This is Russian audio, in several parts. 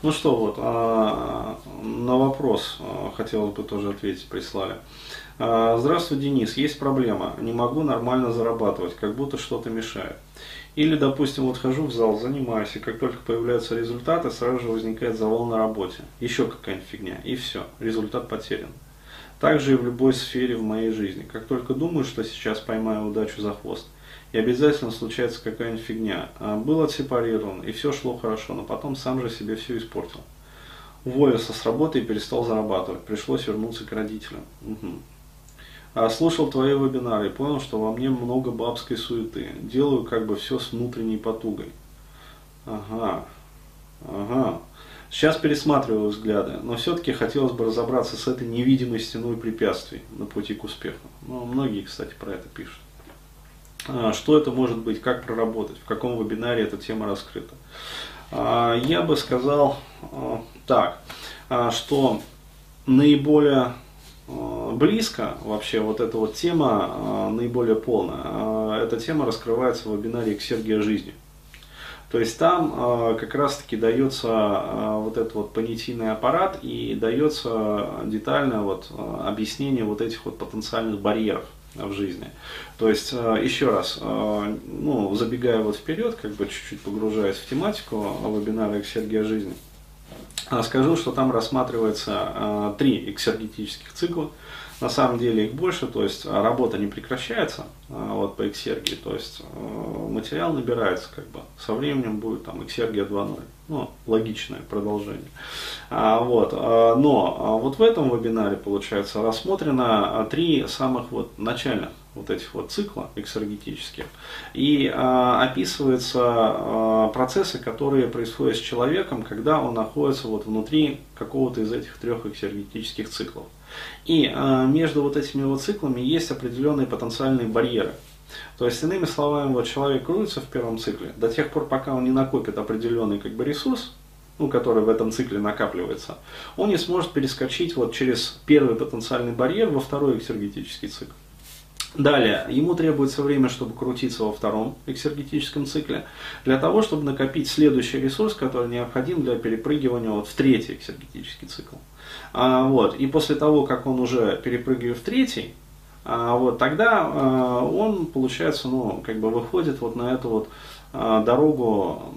Ну что, вот, а, на вопрос а, хотелось бы тоже ответить, прислали. А, Здравствуй, Денис, есть проблема, не могу нормально зарабатывать, как будто что-то мешает. Или, допустим, вот хожу в зал, занимаюсь, и как только появляются результаты, сразу же возникает завал на работе. Еще какая-нибудь фигня, и все, результат потерян. Также и в любой сфере в моей жизни. Как только думаю, что сейчас поймаю удачу за хвост, и обязательно случается какая-нибудь фигня. А, был отсепарирован, и все шло хорошо, но потом сам же себе все испортил. Уволился с работы и перестал зарабатывать. Пришлось вернуться к родителям. Угу. слушал твои вебинары и понял, что во мне много бабской суеты. Делаю как бы все с внутренней потугой. Ага, ага. Сейчас пересматриваю взгляды, но все-таки хотелось бы разобраться с этой невидимой стеной препятствий на пути к успеху. Ну, многие, кстати, про это пишут. А, что это может быть, как проработать, в каком вебинаре эта тема раскрыта. А, я бы сказал а, так, что наиболее близко вообще вот эта вот тема, наиболее полная, эта тема раскрывается в вебинаре к Сергия жизни. То есть там как раз таки дается вот этот вот понятийный аппарат и дается детальное вот объяснение вот этих вот потенциальных барьеров в жизни. То есть, э, еще раз, э, ну, забегая вот вперед, как бы чуть-чуть погружаясь в тематику вебинара «Эксергия жизни», э, скажу, что там рассматривается три эксергетических цикла. На самом деле их больше, то есть работа не прекращается вот, по эксергии, то есть материал набирается как бы. Со временем будет там эксергия 2.0 ну, логичное продолжение. А, вот, а, но а вот в этом вебинаре, получается, рассмотрено а, три самых вот начальных вот этих вот цикла эксергетических. И а, описываются а, процессы, которые происходят с человеком, когда он находится вот внутри какого-то из этих трех эксергетических циклов. И а, между вот этими вот циклами есть определенные потенциальные барьеры. То есть, иными словами, вот человек крутится в первом цикле до тех пор, пока он не накопит определенный как бы, ресурс, ну, который в этом цикле накапливается, он не сможет перескочить вот через первый потенциальный барьер во второй эксергетический цикл. Далее, ему требуется время, чтобы крутиться во втором эксергетическом цикле, для того, чтобы накопить следующий ресурс, который необходим для перепрыгивания вот в третий эксергетический цикл. А, вот, и после того, как он уже перепрыгивает в третий, а, вот, тогда а, он, получается, ну, как бы выходит вот на эту вот а, дорогу,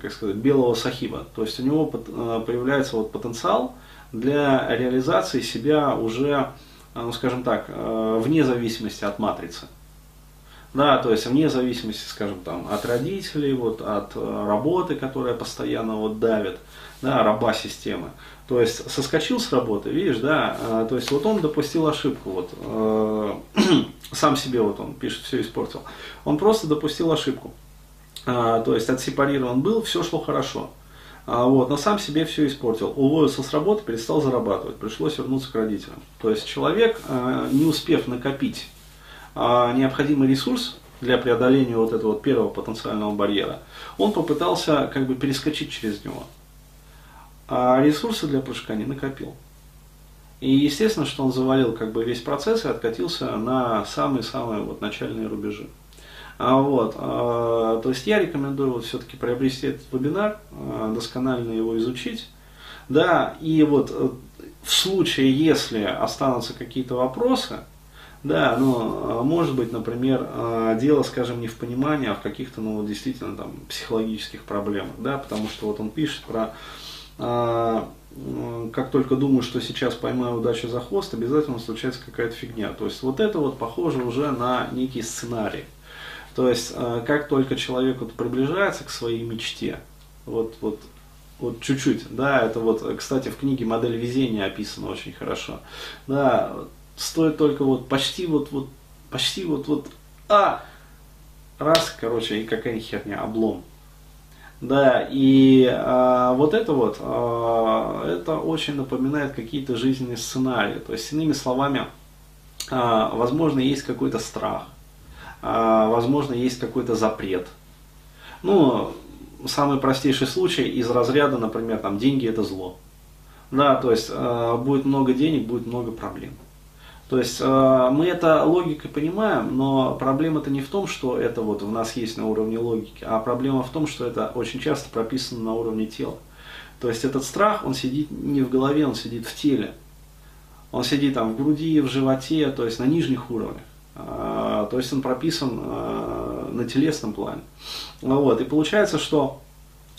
как сказать, белого сахиба. То есть у него появляется вот потенциал для реализации себя уже, ну, скажем так, вне зависимости от матрицы. Да, то есть вне зависимости, скажем, там, от родителей, вот, от работы, которая постоянно вот давит, да, раба системы. То есть соскочил с работы, видишь, да, а, то есть вот он допустил ошибку, вот, э, сам себе вот он пишет, все испортил. Он просто допустил ошибку. То есть отсепарирован был, все шло хорошо. А, вот, но сам себе все испортил. Уволился с работы, перестал зарабатывать, пришлось вернуться к родителям. То есть человек, э, не успев накопить э, необходимый ресурс для преодоления вот этого вот первого потенциального барьера, он попытался как бы перескочить через него а ресурсы для прыжка не накопил. И естественно, что он завалил как бы весь процесс и откатился на самые-самые вот начальные рубежи. А вот, а, то есть я рекомендую вот все-таки приобрести этот вебинар, а, досконально его изучить. Да, и вот э, в случае, если останутся какие-то вопросы, да, ну, может быть, например, дело, скажем, не в понимании, а в каких-то, ну, действительно, там, психологических проблемах, да, потому что вот он пишет про а, как только думаю, что сейчас поймаю удачу за хвост, обязательно случается какая-то фигня. То есть вот это вот похоже уже на некий сценарий. То есть а, как только человек вот приближается к своей мечте, вот, вот, вот чуть-чуть, да, это вот, кстати, в книге «Модель везения» описано очень хорошо, да, стоит только вот почти вот, вот, почти вот, вот, а, раз, короче, и какая херня, облом, да, и а, вот это вот, а, это очень напоминает какие-то жизненные сценарии. То есть, иными словами, а, возможно, есть какой-то страх, а, возможно, есть какой-то запрет. Ну, самый простейший случай из разряда, например, там, деньги это зло. Да, то есть, а, будет много денег, будет много проблем. То есть э, мы это логикой понимаем, но проблема-то не в том, что это вот в нас есть на уровне логики, а проблема в том, что это очень часто прописано на уровне тела. То есть этот страх, он сидит не в голове, он сидит в теле. Он сидит там в груди, в животе, то есть на нижних уровнях. А, то есть он прописан а, на телесном плане. Вот. И получается, что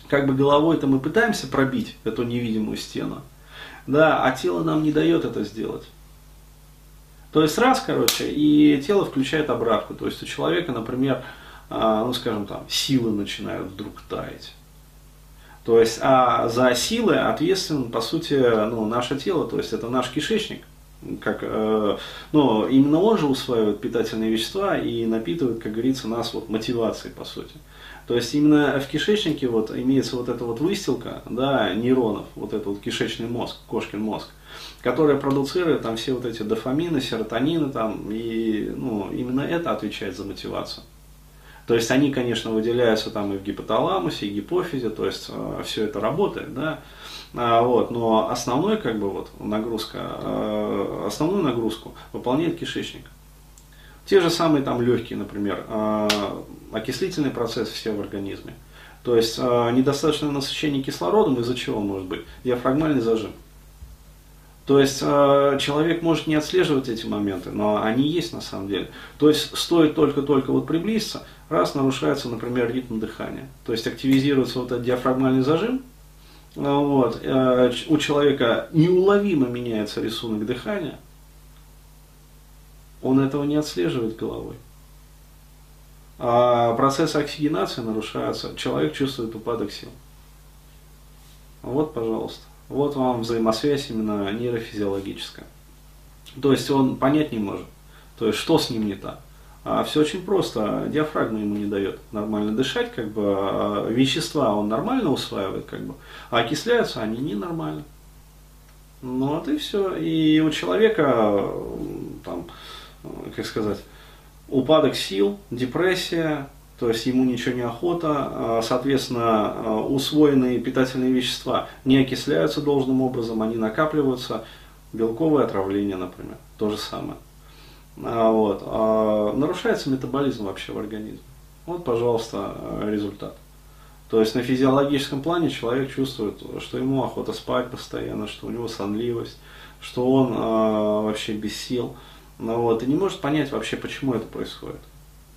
как бы головой-то мы пытаемся пробить эту невидимую стену, да, а тело нам не дает это сделать. То есть раз, короче, и тело включает обратку. То есть у человека, например, а, ну скажем там, силы начинают вдруг таять. То есть, а за силы ответственен, по сути, ну, наше тело, то есть это наш кишечник. Как, э, ну, именно он же усваивает питательные вещества и напитывает, как говорится, нас вот мотивацией, по сути. То есть именно в кишечнике вот имеется вот эта вот выстилка, да, нейронов, вот этот вот кишечный мозг, кошкин мозг, которая продуцирует там все вот эти дофамины, серотонины там, и ну, именно это отвечает за мотивацию. То есть они, конечно, выделяются там и в гипоталамусе, и гипофизе, то есть э, все это работает, да. А, вот, но основной, как бы, вот, нагрузка, э, основную нагрузку выполняет кишечник. Те же самые там легкие, например, э, окислительный процесс все в организме. То есть недостаточное насыщение кислородом, из-за чего может быть? Диафрагмальный зажим. То есть э, человек может не отслеживать эти моменты, но они есть на самом деле. То есть стоит только-только вот приблизиться, раз нарушается, например, ритм дыхания. То есть активизируется вот этот диафрагмальный зажим, э, вот, э, у человека неуловимо меняется рисунок дыхания, он этого не отслеживает головой. А процесс оксигенации нарушается, человек чувствует упадок сил. Вот, пожалуйста. Вот вам взаимосвязь именно нейрофизиологическая. То есть он понять не может, то есть что с ним не так. А все очень просто, диафрагма ему не дает нормально дышать, как бы а вещества он нормально усваивает, как бы, а окисляются они ненормально. Ну вот и все. И у человека, там, как сказать, упадок сил, депрессия, то есть ему ничего не охота, а, соответственно, а, усвоенные питательные вещества не окисляются должным образом, они накапливаются, белковое отравление, например, то же самое. А, вот. Нарушается метаболизм вообще в организме. Вот, пожалуйста, результат. То есть на физиологическом плане человек чувствует, что ему охота спать постоянно, что у него сонливость, что он вообще без сил. Ну, вот, и не может понять вообще, почему это происходит.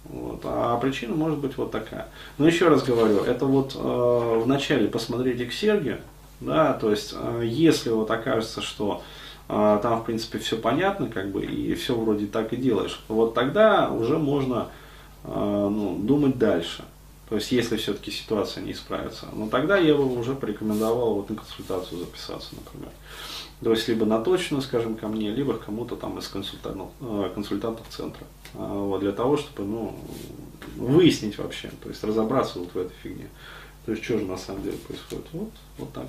Вот. А причина может быть вот такая. Но еще раз говорю, это вот э, вначале посмотрите к Сергию, да, то есть э, если вот окажется, что э, там в принципе все понятно, как бы, и все вроде так и делаешь, вот тогда уже можно э, ну, думать дальше. То есть, если все-таки ситуация не исправится, но тогда я бы уже порекомендовал вот на консультацию записаться, например. То есть, либо на точно, скажем, ко мне, либо к кому-то там из консультантов, э, консультантов центра. А, вот, для того, чтобы ну, выяснить вообще, то есть разобраться вот в этой фигне. То есть, что же на самом деле происходит. Вот, вот так.